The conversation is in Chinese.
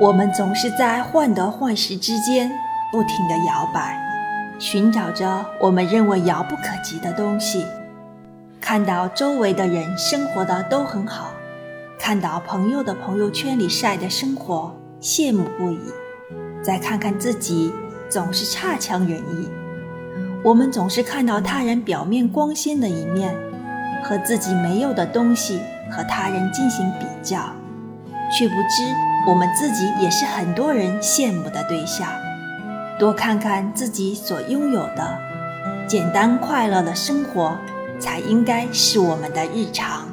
我们总是在患得患失之间不停地摇摆，寻找着我们认为遥不可及的东西。看到周围的人生活的都很好，看到朋友的朋友圈里晒的生活，羡慕不已。再看看自己，总是差强人意。我们总是看到他人表面光鲜的一面，和自己没有的东西和他人进行比较，却不知我们自己也是很多人羡慕的对象。多看看自己所拥有的，简单快乐的生活才应该是我们的日常。